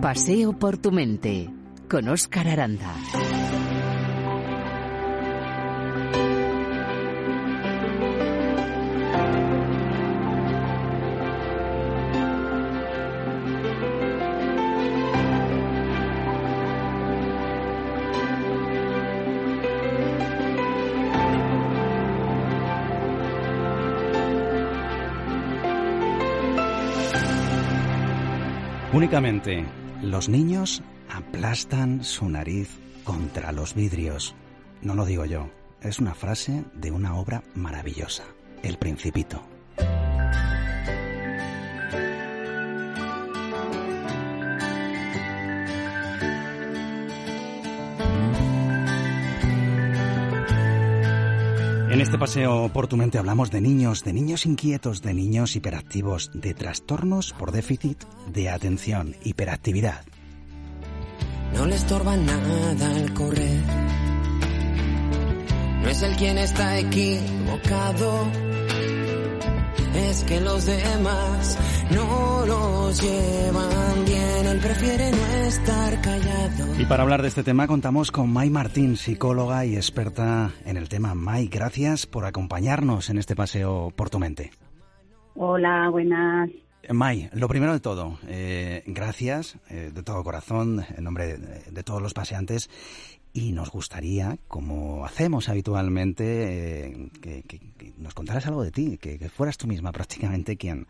Paseo por tu mente con Óscar Aranda. Únicamente los niños aplastan su nariz contra los vidrios. No lo digo yo, es una frase de una obra maravillosa, El Principito. Este paseo por tu mente hablamos de niños, de niños inquietos, de niños hiperactivos, de trastornos por déficit de atención, hiperactividad. No le estorba nada el correr. No es el quien está equivocado. Es que los demás no los llevan bien. Él prefiere no estar callado. Y para hablar de este tema contamos con May Martín, psicóloga y experta en el tema. May, gracias por acompañarnos en este paseo por tu mente. Hola, buenas. May, lo primero de todo, eh, gracias eh, de todo corazón en nombre de, de, todos los paseantes y nos gustaría, como hacemos habitualmente, eh, que, nos contaras algo de ti, que, fueras tú misma prácticamente quien,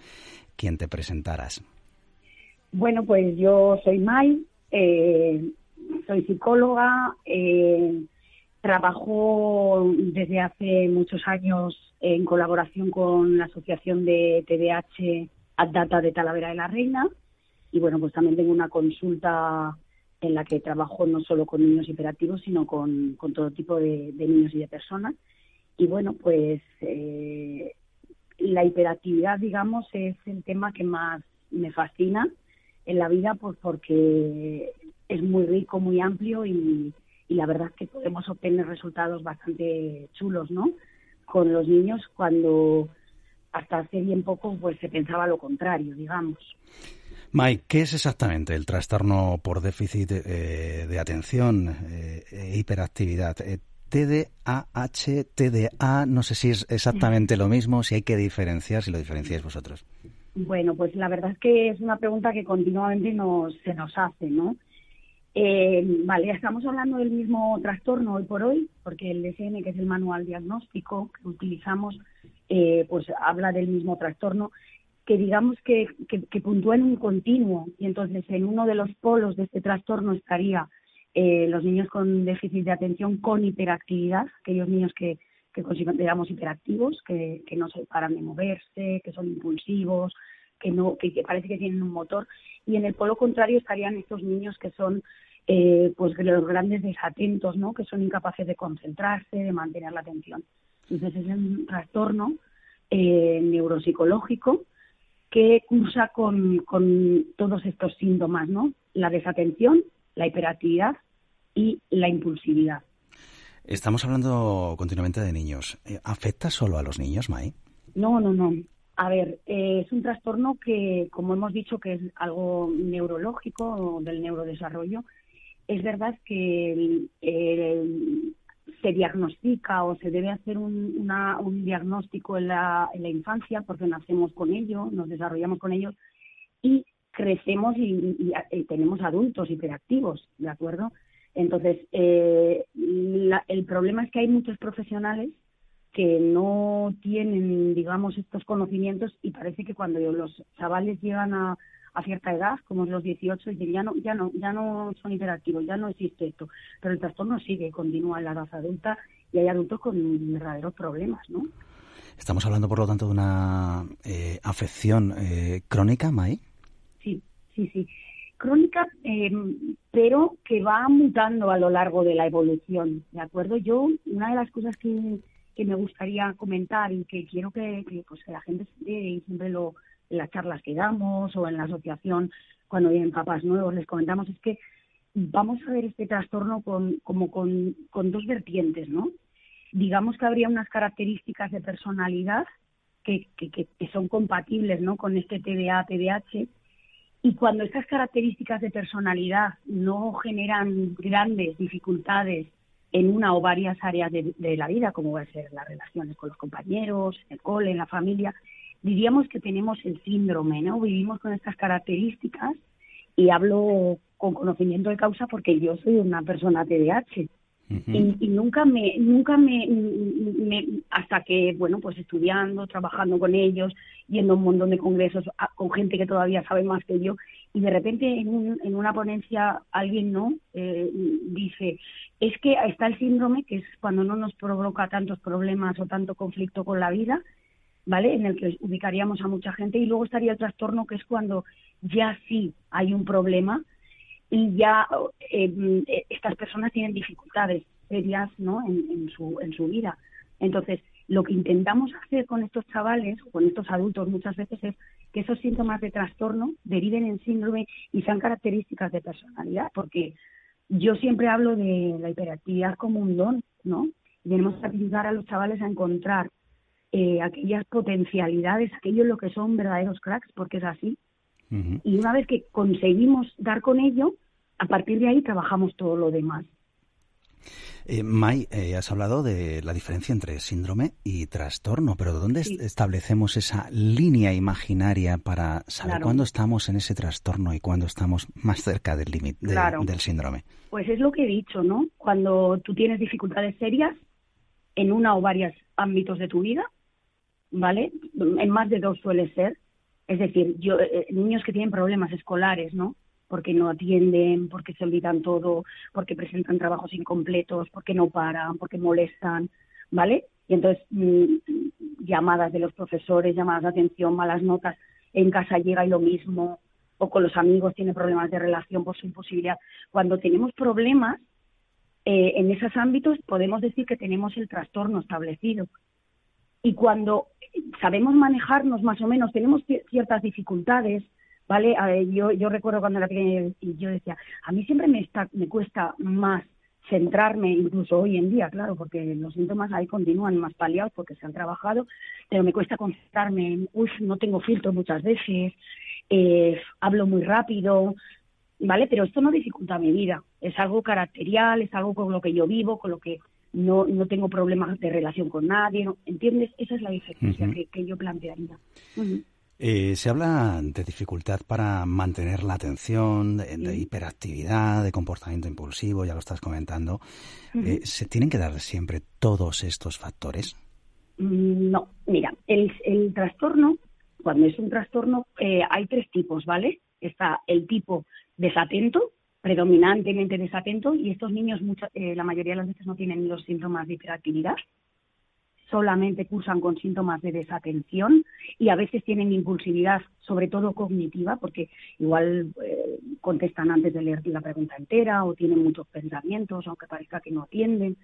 quien te presentaras. Bueno, pues yo soy May, eh, soy psicóloga, eh, trabajo desde hace muchos años en colaboración con la Asociación de TDAH Data de Talavera de la Reina y bueno, pues también tengo una consulta en la que trabajo no solo con niños hiperactivos, sino con, con todo tipo de, niños y de personas. Y bueno, pues eh, la hiperactividad, digamos, es el tema que más me fascina en la vida, pues porque es muy rico, muy amplio y, y la verdad es que podemos obtener resultados bastante chulos, ¿no? Con los niños cuando hasta hace bien poco pues se pensaba lo contrario, digamos. Mike, ¿qué es exactamente el trastorno por déficit eh, de atención eh, e hiperactividad? Eh, TDAH, TDA, no sé si es exactamente lo mismo, si hay que diferenciar, si lo diferenciáis vosotros. Bueno, pues la verdad es que es una pregunta que continuamente nos, se nos hace, ¿no? Eh, vale, estamos hablando del mismo trastorno hoy por hoy, porque el DSM, que es el manual diagnóstico que utilizamos, eh, pues habla del mismo trastorno, que digamos que, que, que, puntúa en un continuo, y entonces en uno de los polos de este trastorno estaría eh, los niños con déficit de atención con hiperactividad, aquellos niños que, que consideramos hiperactivos, que, que no se paran de moverse, que son impulsivos, que no que, que, parece que tienen un motor y en el polo contrario estarían estos niños que son eh, pues los grandes desatentos no que son incapaces de concentrarse de mantener la atención. Entonces es un trastorno eh, neuropsicológico que cursa con, con todos estos síntomas no la desatención la hiperactividad y la impulsividad Estamos hablando continuamente de niños. ¿Afecta solo a los niños, Mai? No, no, no. A ver, eh, es un trastorno que, como hemos dicho, que es algo neurológico del neurodesarrollo. Es verdad que eh, se diagnostica o se debe hacer un, una, un diagnóstico en la, en la, infancia porque nacemos con ello, nos desarrollamos con ellos y crecemos y, y, y tenemos adultos hiperactivos, ¿de acuerdo? Entonces, eh, la, el problema es que hay muchos profesionales que no tienen, digamos, estos conocimientos y parece que cuando los chavales llegan a, a cierta edad, como los 18, dicen, ya no, ya no, ya no son hiperactivos, ya no existe esto. Pero el trastorno sigue, continúa en la edad adulta y hay adultos con verdaderos problemas, ¿no? Estamos hablando, por lo tanto, de una eh, afección eh, crónica, May. Sí, sí, sí. Crónica, eh, pero que va mutando a lo largo de la evolución, ¿de acuerdo? Yo, una de las cosas que que me gustaría comentar y que quiero que, que, pues, que la gente siempre lo, en las charlas que damos o en la asociación cuando vienen papás nuevos les comentamos es que vamos a ver este trastorno con, como con, con dos vertientes, ¿no? Digamos que habría unas características de personalidad que, que, que son compatibles ¿no? con este TDA, TDAH, Y cuando estas características de personalidad no generan grandes dificultades en una o varias áreas de, la vida, como va a ser las relaciones con los compañeros, el cole, en la familia, diríamos que tenemos el síndrome, ¿no? Vivimos con estas características y hablo con conocimiento de causa porque yo soy una persona TDAH y, nunca me nunca me, hasta que bueno pues estudiando trabajando con ellos yendo a un montón de congresos con gente que todavía sabe más que yo y de repente en, en una ponencia alguien no eh, dice es que está el síndrome que es cuando no nos provoca tantos problemas o tanto conflicto con la vida vale en el que ubicaríamos a mucha gente y luego estaría el trastorno que es cuando ya sí hay un problema y ya eh, estas personas tienen dificultades serias ¿no? En, su, en su vida. Entonces, lo que intentamos hacer con estos chavales o con estos adultos muchas veces es que esos síntomas de trastorno deriven en síndrome y sean características de personalidad, porque yo siempre hablo de la hiperactividad como un don, ¿no? Y tenemos que ayudar a los chavales a encontrar eh, aquellas potencialidades, aquello en lo que son verdaderos cracks, porque es así. Y una vez que conseguimos dar con ello, a partir de ahí trabajamos todo lo demás. Eh, May, eh, has hablado de la diferencia entre síndrome y trastorno, pero ¿dónde establecemos esa línea imaginaria para saber cuándo estamos en ese trastorno y cuándo estamos más cerca del límite del síndrome? Pues es lo que he dicho, ¿no? Cuando tú tienes dificultades serias en una o varios ámbitos de tu vida, ¿vale? En más de dos suele ser. Es decir, yo, eh, niños que tienen problemas escolares, ¿no? porque no atienden, porque se olvidan todo, porque presentan trabajos incompletos, porque no paran, porque molestan, ¿vale? Y entonces mm, llamadas de los profesores, llamadas de atención, malas notas, en casa llega y lo mismo, o con los amigos tiene problemas de relación por su imposibilidad. Cuando tenemos problemas eh, en esos ámbitos podemos decir que tenemos el trastorno establecido. Y cuando sabemos manejarnos más o menos, tenemos ciertas dificultades, ¿vale? yo, yo recuerdo cuando era pequeña y yo decía, a mí siempre me, cuesta más centrarme, incluso hoy en día, claro, porque los síntomas ahí continúan más paliados porque se han trabajado, pero me cuesta concentrarme, uy, no tengo filtro muchas veces, eh, hablo muy rápido, ¿vale? Pero esto no dificulta mi vida, es algo caracterial, es algo con lo que yo vivo, con lo que no, no tengo problemas de relación con nadie, ¿entiendes? Esa es la diferencia que, yo plantearía. Eh, se habla de dificultad para mantener la atención, de, hiperactividad, de comportamiento impulsivo, ya lo estás comentando. Eh, ¿Se tienen que dar siempre todos estos factores? Mm, no, mira, el, el trastorno, cuando es un trastorno, eh, hay tres tipos, ¿vale? Está el tipo desatento, predominantemente desatento, y estos niños la mayoría de las veces no tienen los síntomas de hiperactividad solamente cursan con síntomas de desatención y a veces tienen impulsividad, sobre todo cognitiva, porque igual eh, contestan antes de leer la pregunta entera o tienen muchos pensamientos, aunque parezca que no atienden.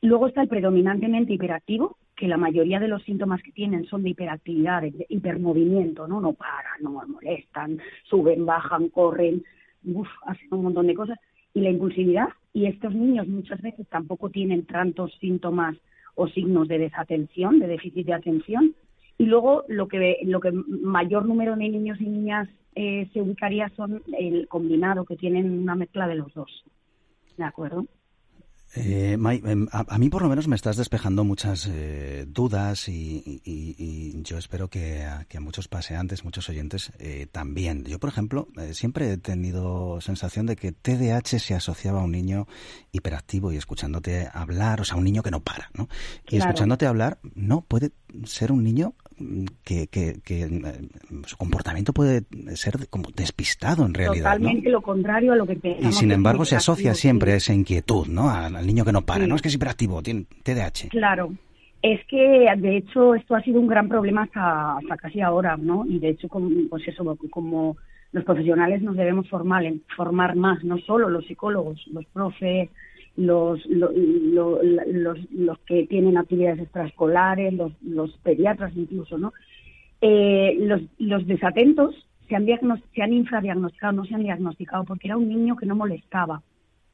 Luego está el predominantemente hiperactivo, que la mayoría de los síntomas que tienen son de hiperactividad, de hipermovimiento, ¿no? No paran, no molestan, suben, bajan, corren, hacen un montón de cosas. Y la impulsividad, y estos niños muchas veces tampoco tienen tantos síntomas o signos de desatención, de déficit de atención. Y luego lo que, lo que mayor número de niños y niñas eh, se ubicaría son el combinado, que tienen una mezcla de los dos. ¿De acuerdo? Eh, em, a, mí por lo menos me estás despejando muchas eh, dudas y, yo espero que a, muchos paseantes, muchos oyentes eh, también. Yo, por ejemplo, eh, siempre he tenido sensación de que TDAH se asociaba a un niño hiperactivo y escuchándote hablar, o sea, un niño que no para, ¿no? Y escuchándote hablar, no, puede ser un niño que, que, eh, su comportamiento puede ser como despistado en realidad. Totalmente lo contrario a lo que Y sin embargo se asocia siempre a esa inquietud, ¿no? Al, niño que no para, no es que es hiperactivo, tiene TDAH. Claro. Es que, de hecho, esto ha sido un gran problema hasta, hasta casi ahora, ¿no? Y de hecho, pues eso, como los profesionales nos debemos formar, formar más, no solo los psicólogos, los profes, los, los, los, que tienen actividades extraescolares, los, los pediatras incluso, ¿no? Eh, los, los desatentos se han, se han infradiagnosticado, no se han diagnosticado, porque era un niño que no molestaba.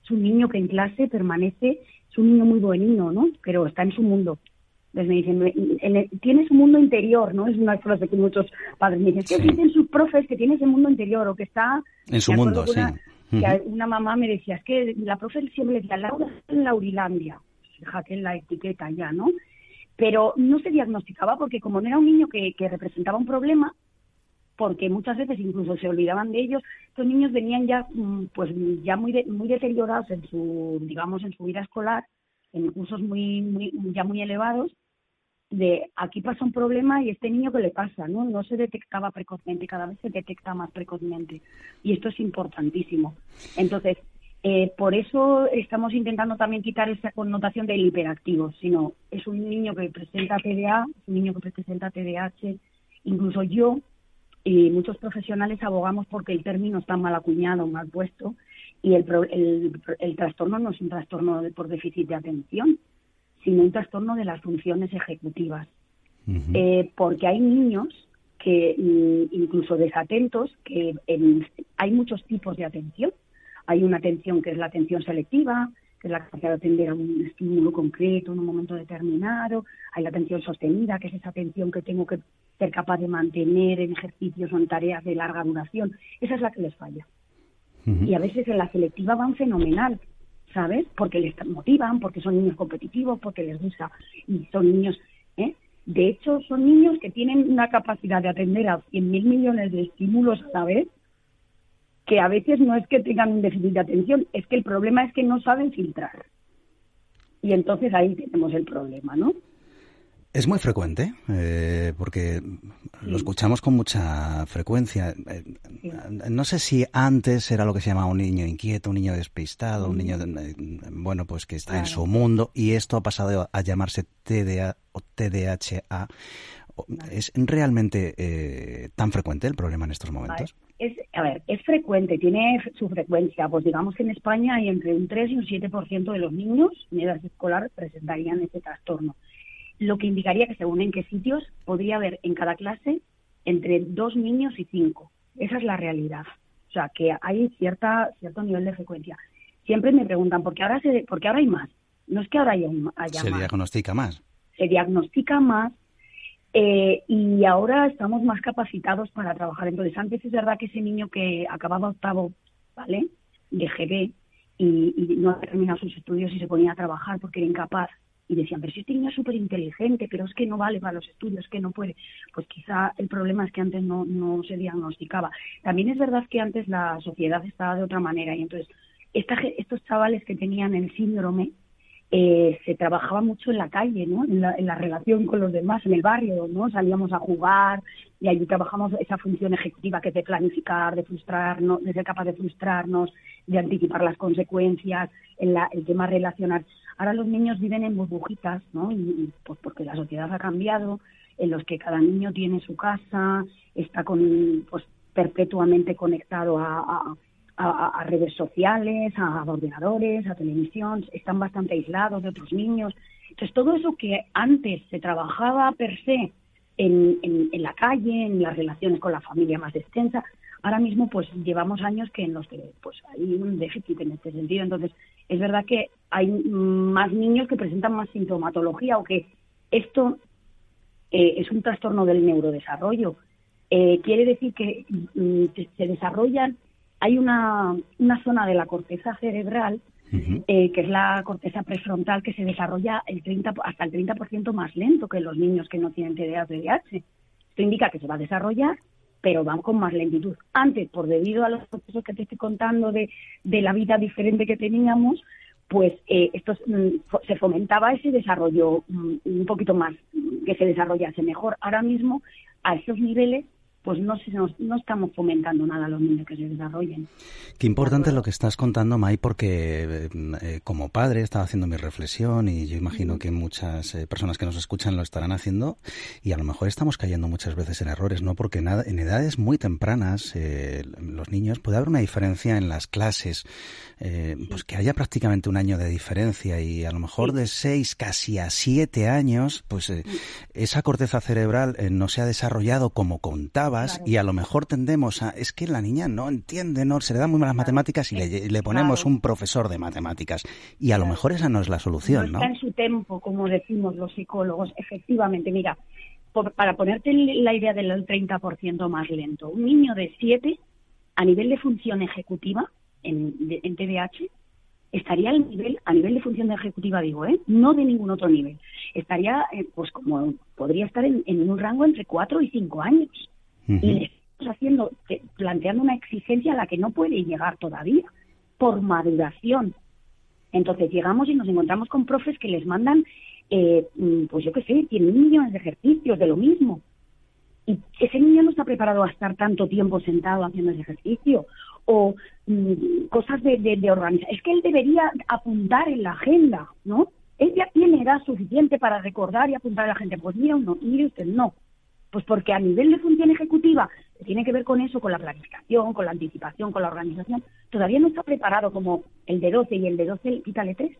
Es un niño que en clase permanece, es un niño muy buenino, ¿no? Pero está en su mundo. Entonces me dicen, tienes un mundo interior, ¿no? Es una frase que muchos padres me dicen, que dicen sus profes que tienes el mundo interior o que está... En su mundo, sí. Una, una mamá me decía, es que la profe siempre decía, Laura en Laurilandia. Fíjate en la etiqueta ya, ¿no? Pero no se diagnosticaba porque como no era un niño que, que representaba un problema, porque muchas veces incluso se olvidaban de ellos, estos niños venían ya mm, pues ya muy muy deteriorados en su digamos en su vida escolar, en cursos muy, muy ya muy elevados de aquí pasa un problema y este niño que le pasa, ¿no? No se detectaba precozmente, cada vez se detecta más precozmente y esto es importantísimo. Entonces, eh, por eso estamos intentando también quitar esa connotación del hiperactivo, sino es un niño que presenta TDA, un niño que presenta TDAH, incluso yo y muchos profesionales abogamos porque el término está mal acuñado, mal puesto, y el, el, el trastorno no es un trastorno por déficit de atención, sino un trastorno de las funciones ejecutivas. eh, porque hay niños que mm, incluso desatentos, que hay muchos tipos de atención. Hay una atención que es la atención selectiva, que es la capacidad de atender a un estímulo concreto en un momento determinado. Hay la atención sostenida, que es esa atención que tengo que ser capaz de mantener en ejercicios o en tareas de larga duración. Esa es la que les falla. Y a veces en la selectiva van fenomenal, ¿sabes? Porque les motivan, porque son niños competitivos, porque les gusta y son niños, ¿eh? De hecho, son niños que tienen una capacidad de atender a 100.000 millones de estímulos a la vez, que a veces no es que tengan un déficit de atención, es que el problema es que no saben filtrar. Y entonces ahí tenemos el problema, ¿no? Es muy frecuente, eh, porque lo escuchamos con mucha frecuencia. Eh, no sé si antes era lo que se llamaba un niño inquieto, un niño despistado, un niño, eh, bueno, pues que está en su mundo, y esto ha pasado a llamarse TDA o TDHA. ¿Es realmente tan frecuente el problema en estos momentos? Es, a ver, es frecuente, tiene su frecuencia. Pues digamos que en España hay entre un 3 y un 7% de los niños en edad escolar presentarían este trastorno lo que indicaría que según en qué sitios podría haber en cada clase entre dos niños y cinco. Esa es la realidad. O sea, que hay cierta, cierto nivel de frecuencia. Siempre me preguntan, ¿por qué ahora, se, por qué ahora hay más? No es que ahora haya, haya se diagnostica más. Se diagnostica más eh, y ahora estamos más capacitados para trabajar. Entonces, antes es verdad que ese niño que acababa octavo, ¿vale? De GB y, y no ha terminado sus estudios y se ponía a trabajar porque era incapaz y decían, pero si este niño es súper inteligente, pero es que no vale para los estudios, que no puede. Pues quizá el problema es que antes no, no se diagnosticaba. También es verdad que antes la sociedad estaba de otra manera y entonces esta, estos chavales que tenían el síndrome eh, se trabajaba mucho en la calle, ¿no? En la, en la, relación con los demás, en el barrio, ¿no? Salíamos a jugar y allí trabajamos esa función ejecutiva que es de planificar, de frustrarnos, de ser capaz de frustrarnos, de anticipar las consecuencias, en la, el tema relacional. Ahora los niños viven en burbujitas, ¿no? Y, pues porque la sociedad ha cambiado, en los que cada niño tiene su casa, está con, pues, perpetuamente conectado a, a, redes sociales, a ordenadores, a televisión, están bastante aislados de otros niños. Entonces, todo eso que antes se trabajaba per se en la calle, en las relaciones con la familia más extensa, ahora mismo pues llevamos años que en los que pues hay un déficit en este sentido. Entonces, es verdad que hay más niños que presentan más sintomatología o que esto eh, es un trastorno del neurodesarrollo. Eh, quiere decir que mm, se desarrollan, hay una, una zona de la corteza cerebral, eh, que es la corteza prefrontal, que se desarrolla el 30, hasta el 30% más lento que los niños que no tienen TDA o TDAH. Esto indica que se va a desarrollar pero van con más lentitud. Antes, por debido a los procesos que te estoy contando de, de la vida diferente que teníamos, pues eh, esto mm, se fomentaba ese desarrollo mm, un poquito más, que se desarrollase mejor. Ahora mismo, a esos niveles, pues no, no, estamos fomentando nada a los niños que se desarrollen. Qué importante lo que estás contando, May, porque eh, como padre estaba haciendo mi reflexión y yo imagino que muchas eh, personas que nos escuchan lo estarán haciendo y a lo mejor estamos cayendo muchas veces en errores, ¿no? Porque nada, en edades muy tempranas eh, los niños puede haber una diferencia en las clases, pues que haya prácticamente un año de diferencia y a lo mejor de seis casi a siete años, pues esa corteza cerebral no se ha desarrollado como contaba comentabas y a lo mejor tendemos a, es que la niña no entiende, no se le dan muy malas matemáticas y le, ponemos un profesor de matemáticas y a lo mejor esa no es la solución, ¿no? Está en su tiempo, como decimos los psicólogos, efectivamente. Mira, para ponerte la idea del 30% más lento, un niño de 7 a nivel de función ejecutiva en, en TDAH estaría al nivel, a nivel de función ejecutiva digo, ¿eh? no de ningún otro nivel, estaría, eh, pues como podría estar en, un rango entre 4 y 5 años. Y le estamos haciendo, planteando una exigencia a la que no puede llegar todavía, por maduración. Entonces llegamos y nos encontramos con profes que les mandan, eh, mm, pues yo qué sé, tienen millones de ejercicios de lo mismo. Y ese niño no está preparado a estar tanto tiempo sentado haciendo ese ejercicio o mm, cosas de, de, organización. Es que él debería apuntar en la agenda, ¿no? Él ya tiene edad suficiente para recordar y apuntar a la gente. Pues mira uno, mire usted, no. Pues porque a nivel de función ejecutiva, tiene que ver con eso, con la planificación, con la anticipación, con la organización, todavía no está preparado como el de 12 y el de 12, quítale 3.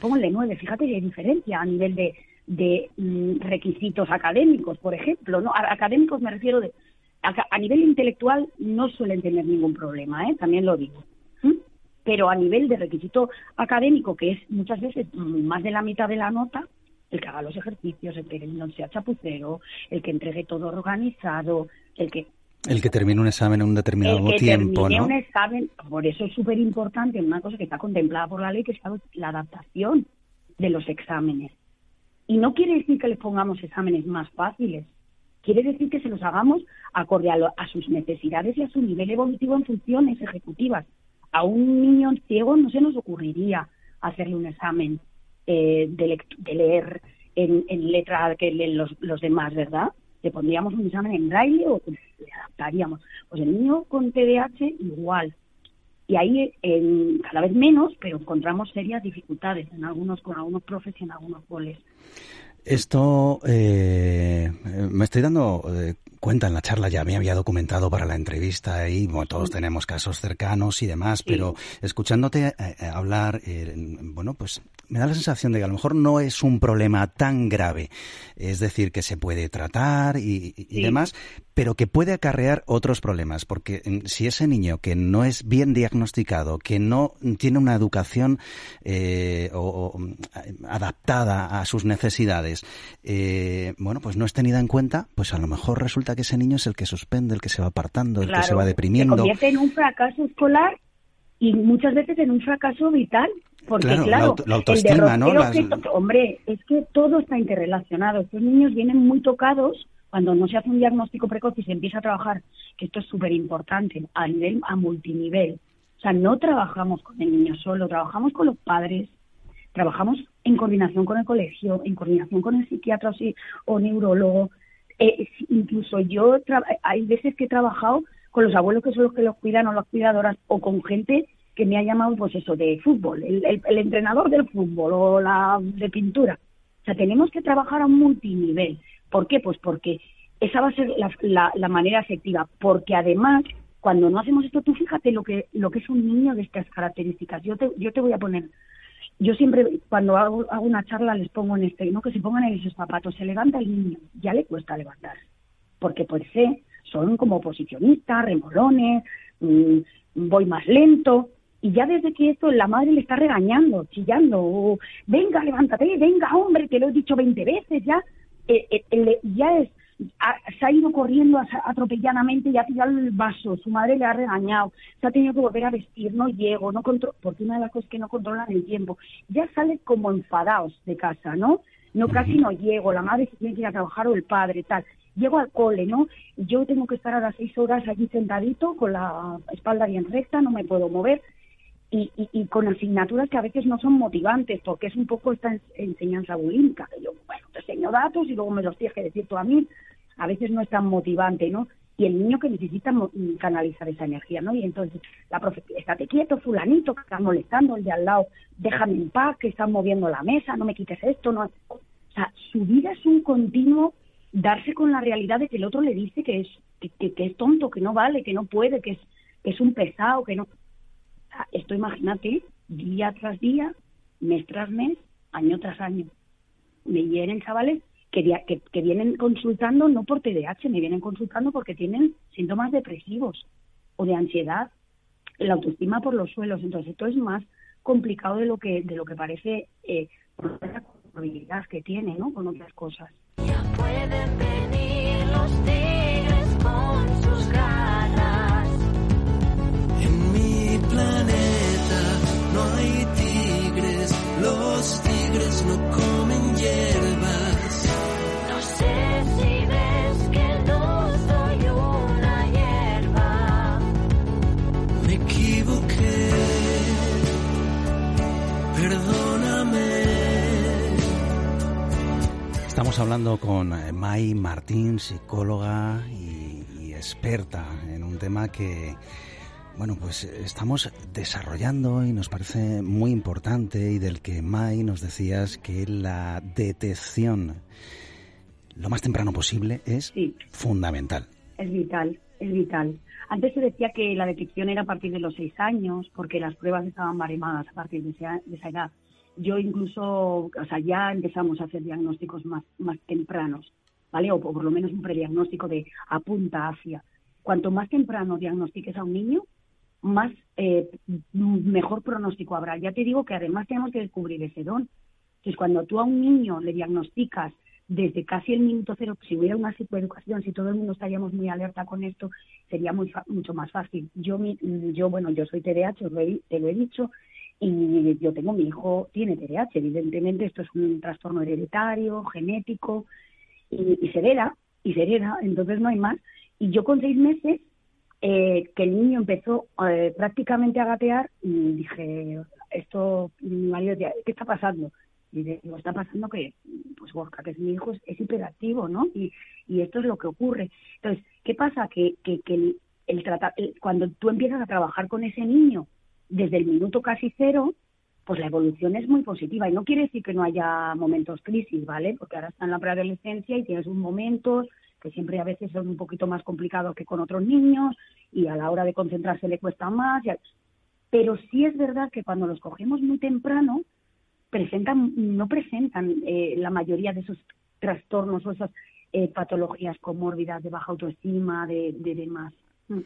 Como el de 9, fíjate que hay diferencia a nivel de, de mm, requisitos académicos, por ejemplo. no Académicos me refiero de a, nivel intelectual no suelen tener ningún problema, ¿eh? también lo digo. Pero a nivel de requisito académico, que es muchas veces más de la mitad de la nota, el que haga los ejercicios, el que no sea chapucero, el que entregue todo organizado, el que el que termine un examen en un determinado el que tiempo, ¿no? un examen, por eso es súper importante, una cosa que está contemplada por la ley, que es la adaptación de los exámenes. Y no quiere decir que les pongamos exámenes más fáciles, quiere decir que se los hagamos acorde a, sus necesidades y a su nivel evolutivo en funciones ejecutivas. A un niño ciego no se nos ocurriría hacerle un examen eh, de, leer en, letra que leen los, demás, ¿verdad? Le pondríamos un examen en braille o le adaptaríamos. Pues el niño con TDAH igual. Y ahí cada vez menos, pero encontramos serias dificultades en algunos con algunos profes y en algunos coles. Esto eh, me estoy dando eh, cuenta en la charla, ya me había documentado para la entrevista y bueno, todos tenemos casos cercanos y demás, pero escuchándote eh, hablar, bueno, pues me da la sensación de que a lo mejor no es un problema tan grave, es decir, que se puede tratar y, demás, pero que puede acarrear otros problemas, porque mm, si ese niño que no es bien diagnosticado, que no tiene una educación eh, o, mm, adaptada a sus necesidades, eh, bueno, pues no es tenida en cuenta, pues a lo mejor resulta que ese niño es el que suspende, el que se va apartando, el que se va deprimiendo. Se convierte en un fracaso escolar y muchas veces en un fracaso vital porque claro, la, autoestima, ¿no? hombre, es que todo está interrelacionado. Estos niños vienen muy tocados cuando no se hace un diagnóstico precoz y se empieza a trabajar, que esto es súper importante, a nivel, a multinivel. O sea, no trabajamos con el niño solo, trabajamos con los padres, trabajamos en coordinación con el colegio, en coordinación con el psiquiatra o, neurólogo. Eh, incluso yo, hay veces que he trabajado con los abuelos que son los que los cuidan o las cuidadoras, o con gente que me ha llamado, pues eso, de fútbol, el, el, entrenador del fútbol o la de pintura. O sea, tenemos que trabajar a un multinivel. ¿Por qué? Pues porque esa va a ser la, la, manera efectiva. Porque además, cuando no hacemos esto, tú fíjate lo que, lo que es un niño de estas características. Yo te, yo te voy a poner yo siempre cuando hago, hago, una charla les pongo en este, ¿no? Que se pongan en esos zapatos, se levanta el niño, ya le cuesta levantar, porque pues sé, son como oposicionistas, remolones, mm, voy más lento, y ya desde que esto la madre le está regañando, chillando, venga, levántate, venga, hombre, te lo he dicho 20 veces, ya, eh, eh, ya es, se ha ido corriendo atropelladamente y ha tirado el vaso, su madre le ha regañado, se ha tenido que volver a vestir, no llego, no controlo, porque una de las cosas que no controlan el tiempo, ya sale como enfadados de casa, ¿no? No, casi no llego, la madre se tiene que ir a trabajar o el padre, tal. Llego al cole, ¿no? Yo tengo que estar a las seis horas allí sentadito con la espalda bien recta, no me puedo mover y, y, con asignaturas que a veces no son motivantes, porque es un poco esta enseñanza bulímica, que yo, bueno, te enseño datos y luego me los tienes que decir tú a mí, a veces no es tan motivante, ¿no? Y el niño que necesita canalizar esa energía, ¿no? Y entonces, la profe, estate quieto, fulanito, que está molestando, el de al lado, déjame en paz, que están moviendo la mesa, no me quites esto, no... O sea, su vida es un continuo darse con la realidad de que el otro le dice que es, que, que es tonto, que no vale, que no puede, que es, que es un pesado, que no esto imagínate, día tras día, mes tras mes, año tras año. Me hieren chavales que, que, vienen consultando no por TDAH, me vienen consultando porque tienen síntomas depresivos o de ansiedad, la autoestima por los suelos. Entonces, esto es más complicado de lo que de lo que parece eh, por la habilidad que tiene, ¿no? Con otras cosas. Ya pueden venir los tigres Estamos hablando con eh, Mai Martín, psicóloga y, y experta en un tema que, bueno, pues estamos desarrollando y nos parece muy importante y del que Mai nos decías que la detección lo más temprano posible es Sí. fundamental. Es vital, es vital. Antes se decía que la detección era a partir de los seis años, porque las pruebas estaban baremadas a partir de esa, de esa edad. Yo incluso, o sea, ya empezamos a hacer diagnósticos más, más tempranos, ¿vale? O por lo menos un prediagnóstico de apunta hacia. Cuanto más temprano diagnostiques a un niño, más eh, mejor pronóstico habrá. Ya te digo que además tenemos que descubrir ese don. Entonces, cuando tú a un niño le diagnosticas desde casi el minuto cero, si hubiera una psicoeducación, si todo el mundo estaríamos muy alerta con esto, sería muy fa- mucho más fácil. Yo, mi- yo bueno, yo soy TDAH, te lo he dicho, y yo tengo, mi hijo tiene TDAH, evidentemente esto es un trastorno hereditario, genético, y, y se hereda, y se hereda, entonces no hay más. Y yo con seis meses, eh, que el niño empezó eh, prácticamente a gatear, y dije, esto, mi marido ¿qué está pasando? Y digo, está pasando que, pues Borja, que es mi hijo, es, es hiperactivo, ¿no? Y, y esto es lo que ocurre. Entonces, ¿qué pasa? Que, que, que el, el trata- el- cuando tú empiezas a trabajar con ese niño desde el minuto casi cero, pues la evolución es muy positiva. Y no quiere decir que no haya momentos crisis, ¿vale? Porque ahora está en la preadolescencia y tienes un momentos que siempre a veces son un poquito más complicados que con otros niños y a la hora de concentrarse le cuesta más. y a- Pero sí es verdad que cuando los cogemos muy temprano, presentan, no presentan eh, la mayoría de esos trastornos o esas eh, patologías comórbidas de baja autoestima, de, de demás. Mm.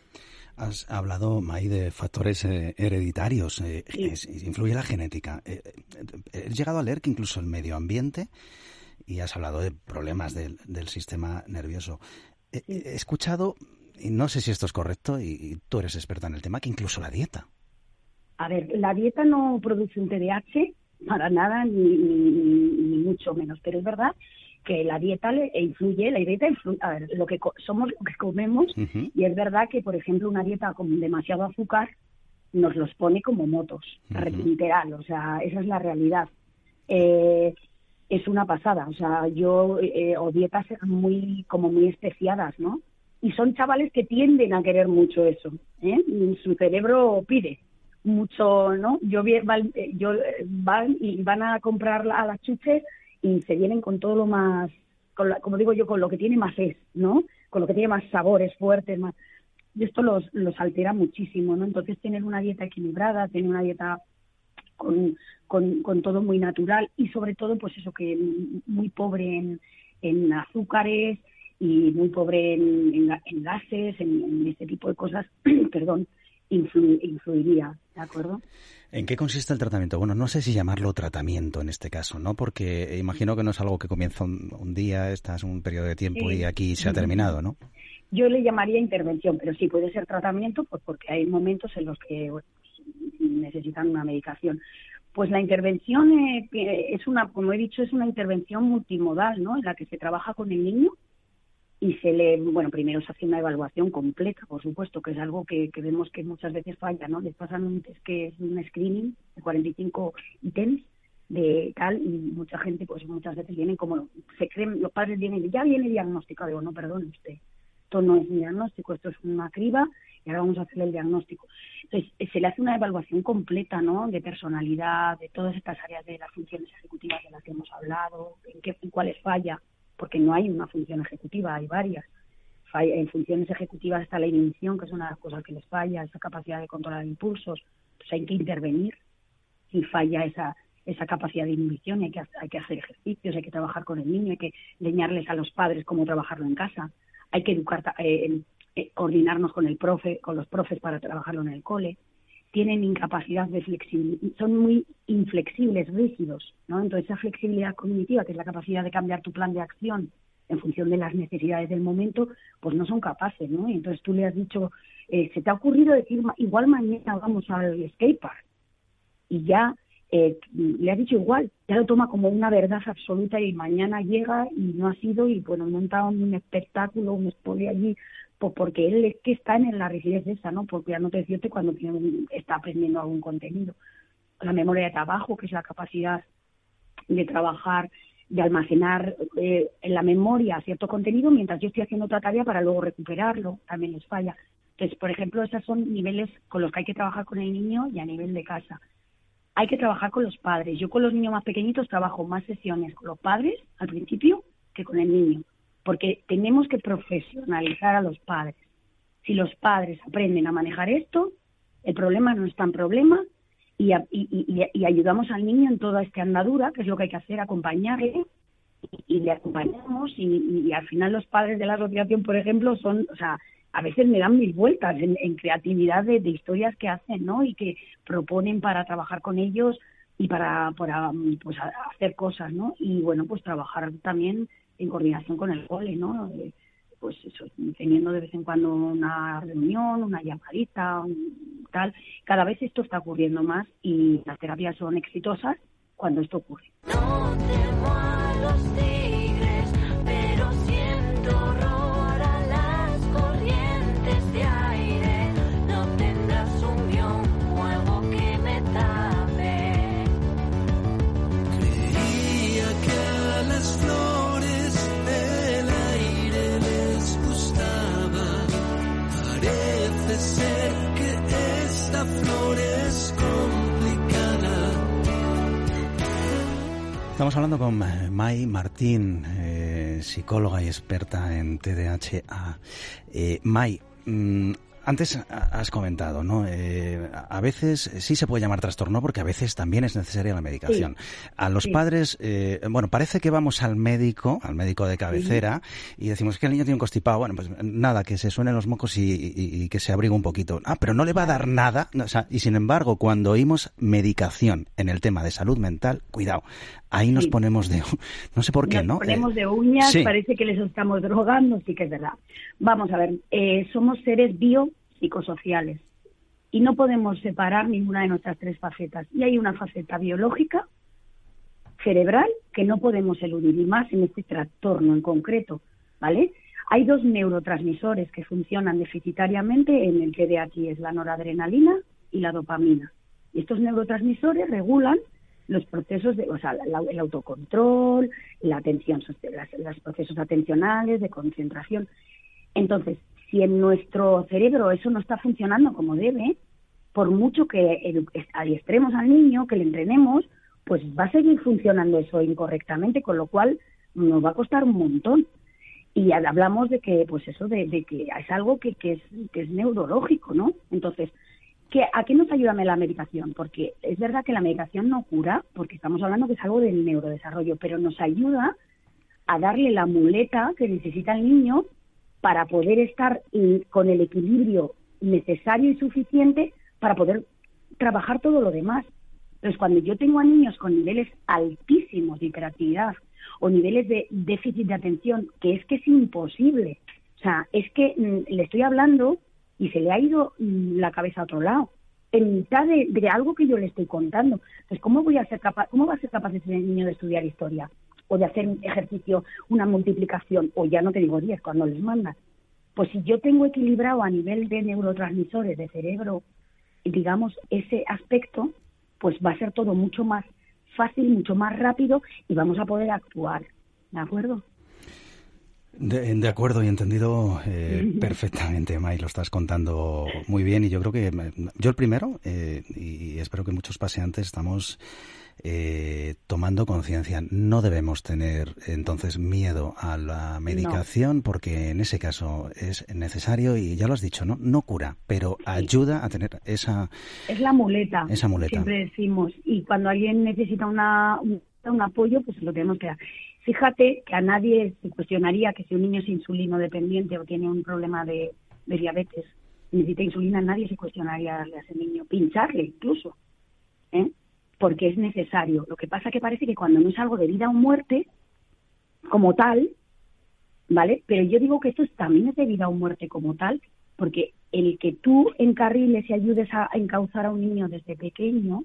Has hablado, Mai, de factores eh, hereditarios. eh, Sí. es- influye la genética. Eh, eh, he llegado a leer que incluso el medio ambiente, y has hablado de problemas del, del sistema nervioso. He escuchado, y no sé si esto es correcto, y, y tú eres experta en el tema, que incluso la dieta. A ver, la dieta no produce un TDAH para nada, ni, ni- mucho menos, pero es verdad que la dieta le influye, la dieta influye, a ver, lo que co- somos lo que comemos, y es verdad que, por ejemplo, una dieta con demasiado azúcar nos los pone como motos, Ujú. literal, o sea, esa es la realidad. Eh, es una pasada, o sea, yo, eh, o dietas muy, como muy especiadas, ¿no? Y son chavales que tienden a querer mucho eso, ¿eh? Su cerebro pide mucho, ¿no? Yo, eh, yo eh, van y van a comprar a las chuches y se vienen con todo lo más, con la- como digo yo, con lo que tiene más es, ¿no? Con lo que tiene más sabores fuertes, más. Y esto los, los altera muchísimo, ¿no? Entonces tener una dieta equilibrada, tener una dieta con, con, con todo muy natural y sobre todo, pues eso, que muy pobre en, en azúcares y muy pobre en, en en gases, en, este tipo de cosas, perdón, influ- influiría, ¿de acuerdo? ¿En qué consiste el tratamiento? Bueno, no sé si llamarlo tratamiento en este caso, ¿no? Porque imagino que no es algo que comienza un, un día, estás un periodo de tiempo y aquí se ha terminado, ¿no? Yo le llamaría intervención, pero sí puede ser tratamiento, pues porque hay momentos en los que bueno, necesitan una medicación. Pues la intervención eh, es una, como he dicho, es una intervención multimodal, ¿no? En la que se trabaja con el niño y se le, bueno, primero se hace una evaluación completa, por supuesto, que es algo que, que vemos que muchas veces falla, ¿no? Les pasan un test que es un screening de 45 ítems de tal y mucha gente, pues muchas veces vienen como, se creen, los padres vienen ya viene diagnosticado, digo, no, perdone usted, esto no es diagnóstico, esto es una criba y ahora vamos a hacer el diagnóstico. Entonces, eh, se le hace una evaluación completa, ¿no? De personalidad, de todas estas áreas de las funciones ejecutivas de las que hemos hablado, en, qué, en cuáles falla, porque no hay una función ejecutiva, hay varias. Falla- en funciones ejecutivas está la inhibición, que es una de las cosas que les falla, esa capacidad de controlar impulsos. Pues hay que intervenir si falla esa, esa capacidad de inhibición hay que, hay que hacer ejercicios, hay que trabajar con el niño, hay que enseñarles a los padres cómo trabajarlo en casa, hay que educar, eh, eh, coordinarnos con el profe, con los profes para trabajarlo en el cole. Tienen incapacidad de flexibilidad, son muy inflexibles, rígidos, ¿no? Entonces esa flexibilidad cognitiva, que es la capacidad de cambiar tu plan de acción en función de las necesidades del momento, pues no son capaces, ¿no? Y entonces tú le has dicho, eh, se te ha ocurrido decir, "Ma- igual mañana vamos al skatepark y ya eh, le ha dicho igual, ya lo toma como una verdad absoluta y mañana llega y no ha sido y bueno, monta un espectáculo, un spoiler allí, pues porque él es que está en la rigidez esa, ¿no? Porque ya no te decirte cuando está aprendiendo algún contenido. La memoria de trabajo, que es la capacidad de trabajar, de almacenar eh, en la memoria cierto contenido mientras yo estoy haciendo otra tarea para luego recuperarlo, también les falla. Entonces, por ejemplo, esos son niveles con los que hay que trabajar con el niño y a nivel de casa. Hay que trabajar con los padres. Yo con los niños más pequeñitos trabajo más sesiones con los padres al principio que con el niño, porque tenemos que profesionalizar a los padres. Si los padres aprenden a manejar esto, el problema no es tan problema y, ayudamos al niño en toda esta andadura, que es lo que hay que hacer, acompañarle y, le acompañamos y, y- al final los padres de la asociación, por ejemplo, son, o sea, a veces me dan mil vueltas en, en creatividad de, de historias que hacen, ¿no? Y que proponen para trabajar con ellos y para, para pues, hacer cosas, ¿no? Y bueno, pues trabajar también en coordinación con el cole, ¿no? Eh, pues eso, teniendo de vez en cuando una reunión, una llamadita, un tal. Cada vez esto está ocurriendo más y las terapias son exitosas cuando esto ocurre. Estamos hablando con eh, Mai Martín, eh, psicóloga y experta en TDAH. Eh, Mai, mm, antes ha- has comentado, ¿no? Eh, a veces sí se puede llamar trastorno porque a veces también es necesaria la medicación. A los Sí. padres, eh, bueno, parece que vamos al médico, al médico de cabecera, y decimos que el niño tiene un constipado. Bueno, pues nada, que se suenen los mocos y, y- y que se abrigue un poquito. Ah, pero no le va a dar nada. O sea, y sin embargo, cuando oímos medicación en el tema de salud mental, cuidado, ahí nos Sí. ponemos de... No sé por qué, Nos ¿no? ponemos Eh, de uñas, sí. parece que les estamos drogando, sí que es verdad. Vamos a ver, eh, somos seres biopsicosociales y no podemos separar ninguna de nuestras tres facetas. Y hay una faceta biológica, cerebral, que no podemos eludir, y más en este trastorno en concreto, ¿vale? Hay dos neurotransmisores que funcionan deficitariamente en el TDAH, es la noradrenalina y la dopamina. Y estos neurotransmisores regulan los procesos de, o sea, la- el autocontrol, la atención, los procesos atencionales, de concentración. Entonces, si en nuestro cerebro eso no está funcionando como debe, por mucho que adiestremos al niño, que le entrenemos, pues va a seguir funcionando eso incorrectamente, con lo cual nos va a costar un montón. Y ha- hablamos de que, pues eso, de, de que es algo que, que, es, que es neurológico, ¿no? Entonces, ¿qué, ¿a qué nos ayuda la medicación? Porque es verdad que la medicación no cura, porque estamos hablando que es algo del neurodesarrollo, pero nos ayuda a darle la muleta que necesita el niño para poder estar con el equilibrio necesario y suficiente para poder trabajar todo lo demás. Entonces, cuando yo tengo a niños con niveles altísimos de hiperactividad o niveles de déficit de atención, que es que es imposible, o sea, es que mm, le estoy hablando y se le ha ido la cabeza a otro lado, en mitad de, de algo que yo le estoy contando. Entonces, ¿cómo voy a ser capaz, cómo va a ser capaz ese niño de estudiar historia? O de hacer un ejercicio, una multiplicación, o ya no te digo 10 cuando les mandas. Pues si yo tengo equilibrado a nivel de neurotransmisores de cerebro, digamos, ese aspecto, pues va a ser todo mucho más fácil, mucho más rápido y vamos a poder actuar. ¿De acuerdo? De, de acuerdo y entendido eh, perfectamente, May, lo estás contando muy bien y yo creo que yo el primero, eh, y espero que muchos paseantes estamos eh, tomando conciencia. No debemos tener entonces miedo a la medicación porque en ese caso es necesario y ya lo has dicho, ¿no? No cura, pero ayuda a tener esa... Es la muleta. Esa muleta. Siempre decimos. Y cuando alguien necesita una, un, un apoyo, pues lo tenemos que dar. Fíjate que a nadie se cuestionaría que si un niño es insulino dependiente o tiene un problema de, diabetes, necesita insulina, nadie se cuestionaría darle a ese niño, pincharle incluso, ¿eh? porque es necesario. Lo que pasa que parece que cuando no es algo de vida o muerte, como tal, ¿vale? Pero yo digo que esto es- también es de vida o muerte como tal, porque el que tú encarriles y ayudes a encauzar a un niño desde pequeño,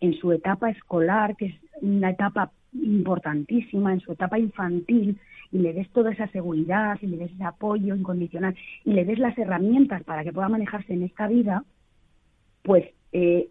en su etapa escolar, que es una etapa importantísima, en su etapa infantil, y le des toda esa seguridad, y le des ese apoyo incondicional, y le des las herramientas para que pueda manejarse en esta vida, pues eh,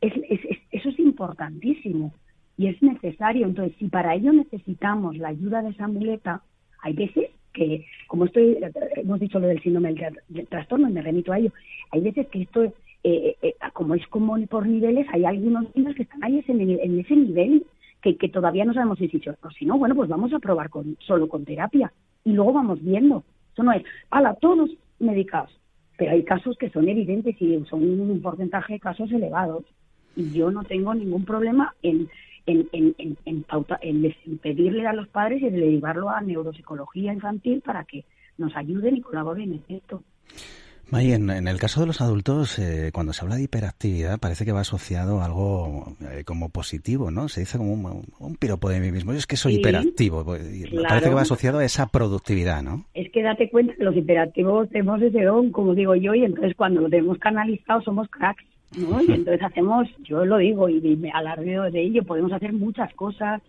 es- es- es- eso es importantísimo y es necesario. Entonces, si para ello necesitamos la ayuda de esa muleta, hay veces que, como estoy, hemos dicho lo del síndrome del, del trastorno, y me remito a ello, hay veces que esto, eh, eh, como es como por niveles, hay algunos niños que están ahí ese nivel- en ese nivel que, todavía no sabemos si sí o si no, bueno, pues vamos a probar con, solo con terapia y luego vamos viendo. Eso no es, ala, todos medicados. Pero hay casos que son evidentes y son un porcentaje de casos elevados. Y yo no tengo ningún problema en, en, en, en, en pedirle a los padres y derivarlo a neuropsicología infantil para que nos ayuden y colaboren en esto. May, en, en el caso de los adultos, eh, cuando se habla de hiperactividad, parece que va asociado a algo eh, como positivo, ¿no? Se dice como un, un piropo de mí mismo. Yo es que soy Sí, hiperactivo. pues, claro. Parece que va asociado a esa productividad, ¿no? Es que date cuenta que los hiperactivos tenemos ese don, como digo yo, y entonces cuando lo tenemos canalizado somos cracks, ¿no? Y entonces hacemos, yo lo digo y me alardeo de ello, podemos hacer muchas cosas,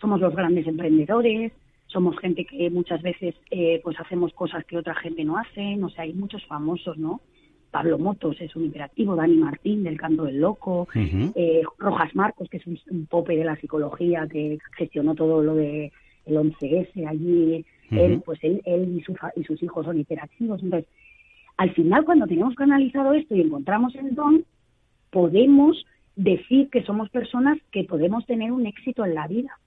somos los grandes emprendedores, somos gente que muchas veces eh, pues hacemos cosas que otra gente no hace, o sea, hay muchos famosos, ¿no? Pablo Motos es un hiperactivo, Dani Martín del Canto del Loco, eh, Rojas Marcos, que es un, un pope de la psicología que gestionó todo lo de el 11S allí, él, pues él, él y, su y sus hijos son hiperactivos. Entonces, al final, cuando tenemos canalizado esto y encontramos el don, podemos decir que somos personas que podemos tener un éxito en la vida.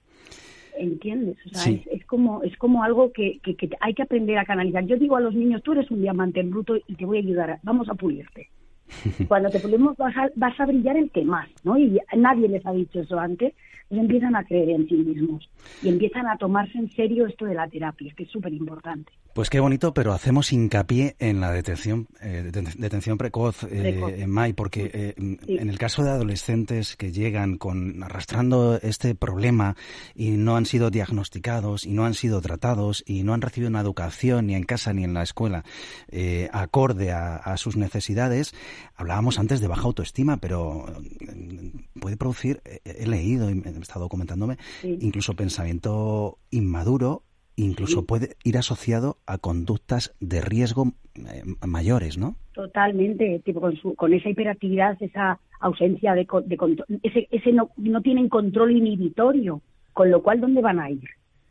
¿Entiendes? O sea, Sí. es, es como es como algo que, que, que hay que aprender a canalizar. Yo digo a los niños, tú eres un diamante en bruto y te voy a ayudar, a- vamos a pulirte. Cuando te pulimos vas a, vas a brillar el que más, ¿no? Y nadie les ha dicho eso antes, pues empiezan a creer en sí mismos y empiezan a tomarse en serio esto de la terapia, que es súper importante. Pues qué bonito, pero hacemos hincapié en la detención, eh, deten- detención precoz, eh, Precoz. en May, porque eh, Sí. en el caso de adolescentes que llegan con arrastrando este problema y no han sido diagnosticados y no han sido tratados y no han recibido una educación ni en casa ni en la escuela eh, acorde a, a sus necesidades, hablábamos antes de baja autoestima, pero eh, puede producir, eh, he leído y estado documentándome, Sí. incluso pensamiento inmaduro incluso Sí. puede ir asociado a conductas de riesgo eh, mayores, ¿no? Totalmente, tipo con, su, con esa hiperactividad, esa ausencia de, de control, ese, ese no, no tienen control inhibitorio, con lo cual, ¿dónde van a ir?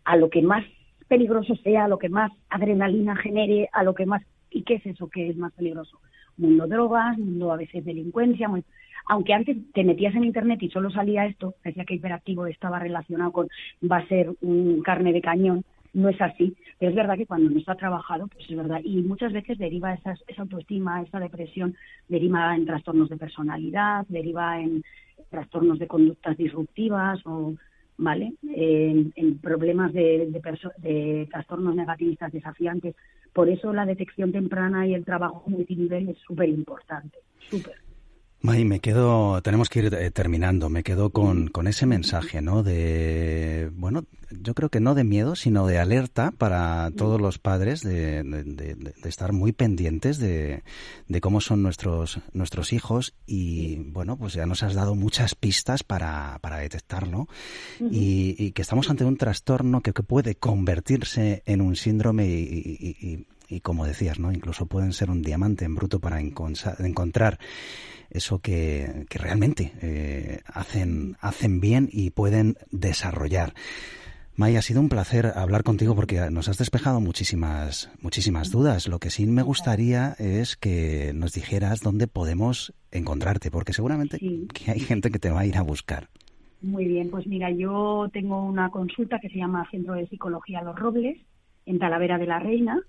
A lo que más peligroso sea, a lo que más adrenalina genere, a lo que más... ¿Y qué es eso que es más peligroso? Mundo drogas, mundo a veces delincuencia, muy... aunque antes te metías en internet y solo salía esto, decía que hiperactivo estaba relacionado con va a ser un carne de cañón, no es así, pero es verdad que cuando no está trabajado, pues es verdad, y muchas veces deriva esa, esa autoestima, esa depresión, deriva en trastornos de personalidad, deriva en trastornos de conductas disruptivas o, ¿vale? En, en problemas de, de, de trastornos negativistas desafiantes. Por eso la detección temprana y el trabajo multinivel es súper importante, súper. May, me quedo, tenemos que ir eh, terminando, me quedo con, con ese mensaje, ¿no? De, bueno, yo creo que no de miedo, sino de alerta para todos los padres de, de- de- de estar muy pendientes de, de cómo son nuestros, nuestros hijos y, bueno, pues ya nos has dado muchas pistas para, para detectarlo y, y que estamos ante un trastorno que, que puede convertirse en un síndrome y, y- y- y- como decías, ¿no? Incluso pueden ser un diamante en bruto para encontrar eso que, que realmente eh, hacen, hacen bien y pueden desarrollar. May, ha sido un placer hablar contigo porque nos has despejado muchísimas, muchísimas dudas. Lo que sí me gustaría es que nos dijeras dónde podemos encontrarte, porque seguramente Sí. que hay gente que te va a ir a buscar. Muy bien, pues mira, yo tengo una consulta que se llama Centro de Psicología Los Robles, en Talavera de la Reina,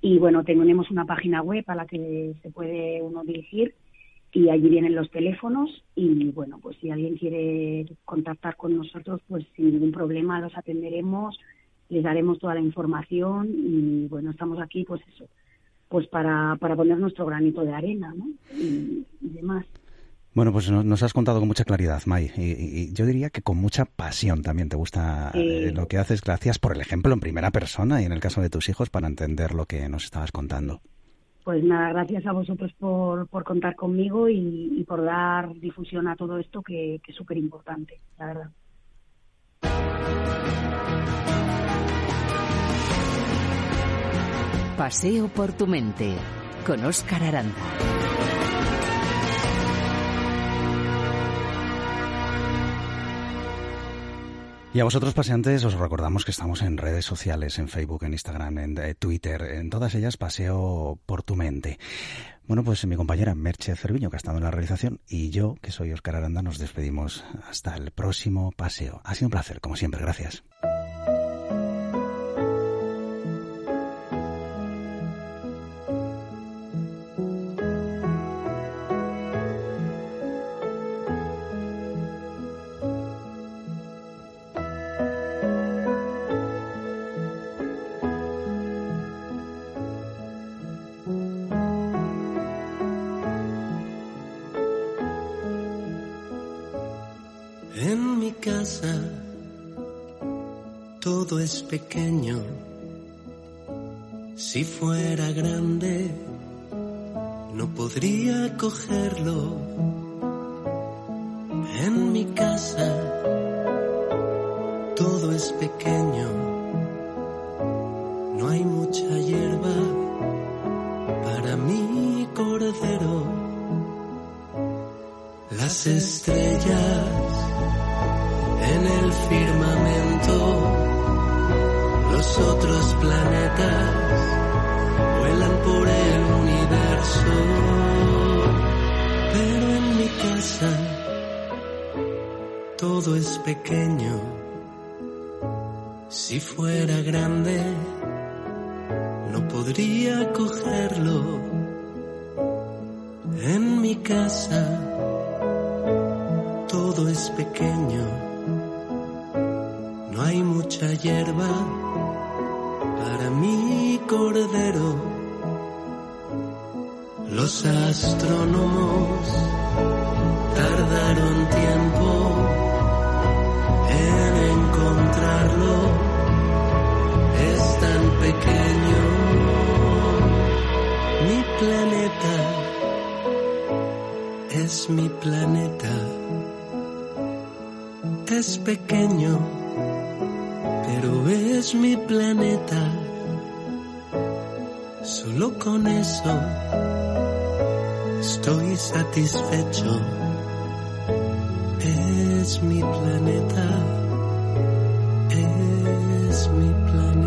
y bueno, tenemos una página web a la que se puede uno dirigir y allí vienen los teléfonos y bueno, pues si alguien quiere contactar con nosotros, pues sin ningún problema los atenderemos, les daremos toda la información y bueno, estamos aquí pues eso, pues para, para poner nuestro granito de arena, ¿no? Y, y demás. Bueno, pues no- nos has contado con mucha claridad, May, y, yo diría que con mucha pasión también te gusta eh, lo que haces. Gracias por el ejemplo en primera persona y en el caso de tus hijos para entender lo que nos estabas contando. Pues nada, gracias a vosotros por, por contar conmigo y, por dar difusión a todo esto que, que es súper importante, la verdad. Paseo por tu mente con Óscar Aranda. Y a vosotros, paseantes, os recordamos que estamos en redes sociales, en Facebook, en Instagram, en eh, Twitter, en todas ellas Paseo por tu mente. Bueno, pues mi compañera Merche Cerviño, que ha estado en la realización, y yo, que soy Óscar Aranda, nos despedimos hasta el próximo paseo. Ha sido un placer, como siempre, gracias. Grande no podría cogerlo. En mi casa todo es pequeño. No hay mucha hierba para mi cordero. Las estrellas en el firmamento. Los otros planetas vuelan por el universo. Pero en mi casa todo es pequeño. Si fuera grande, no podría cogerlo. En mi casa todo es pequeño. No hay mucha hierba Los astrónomos tardaron tiempo en encontrarlo. Es tan pequeño mi planeta. Es mi planeta. Es pequeño pero es mi planeta. Solo con eso estoy satisfecho. Es mi planeta, es mi planeta.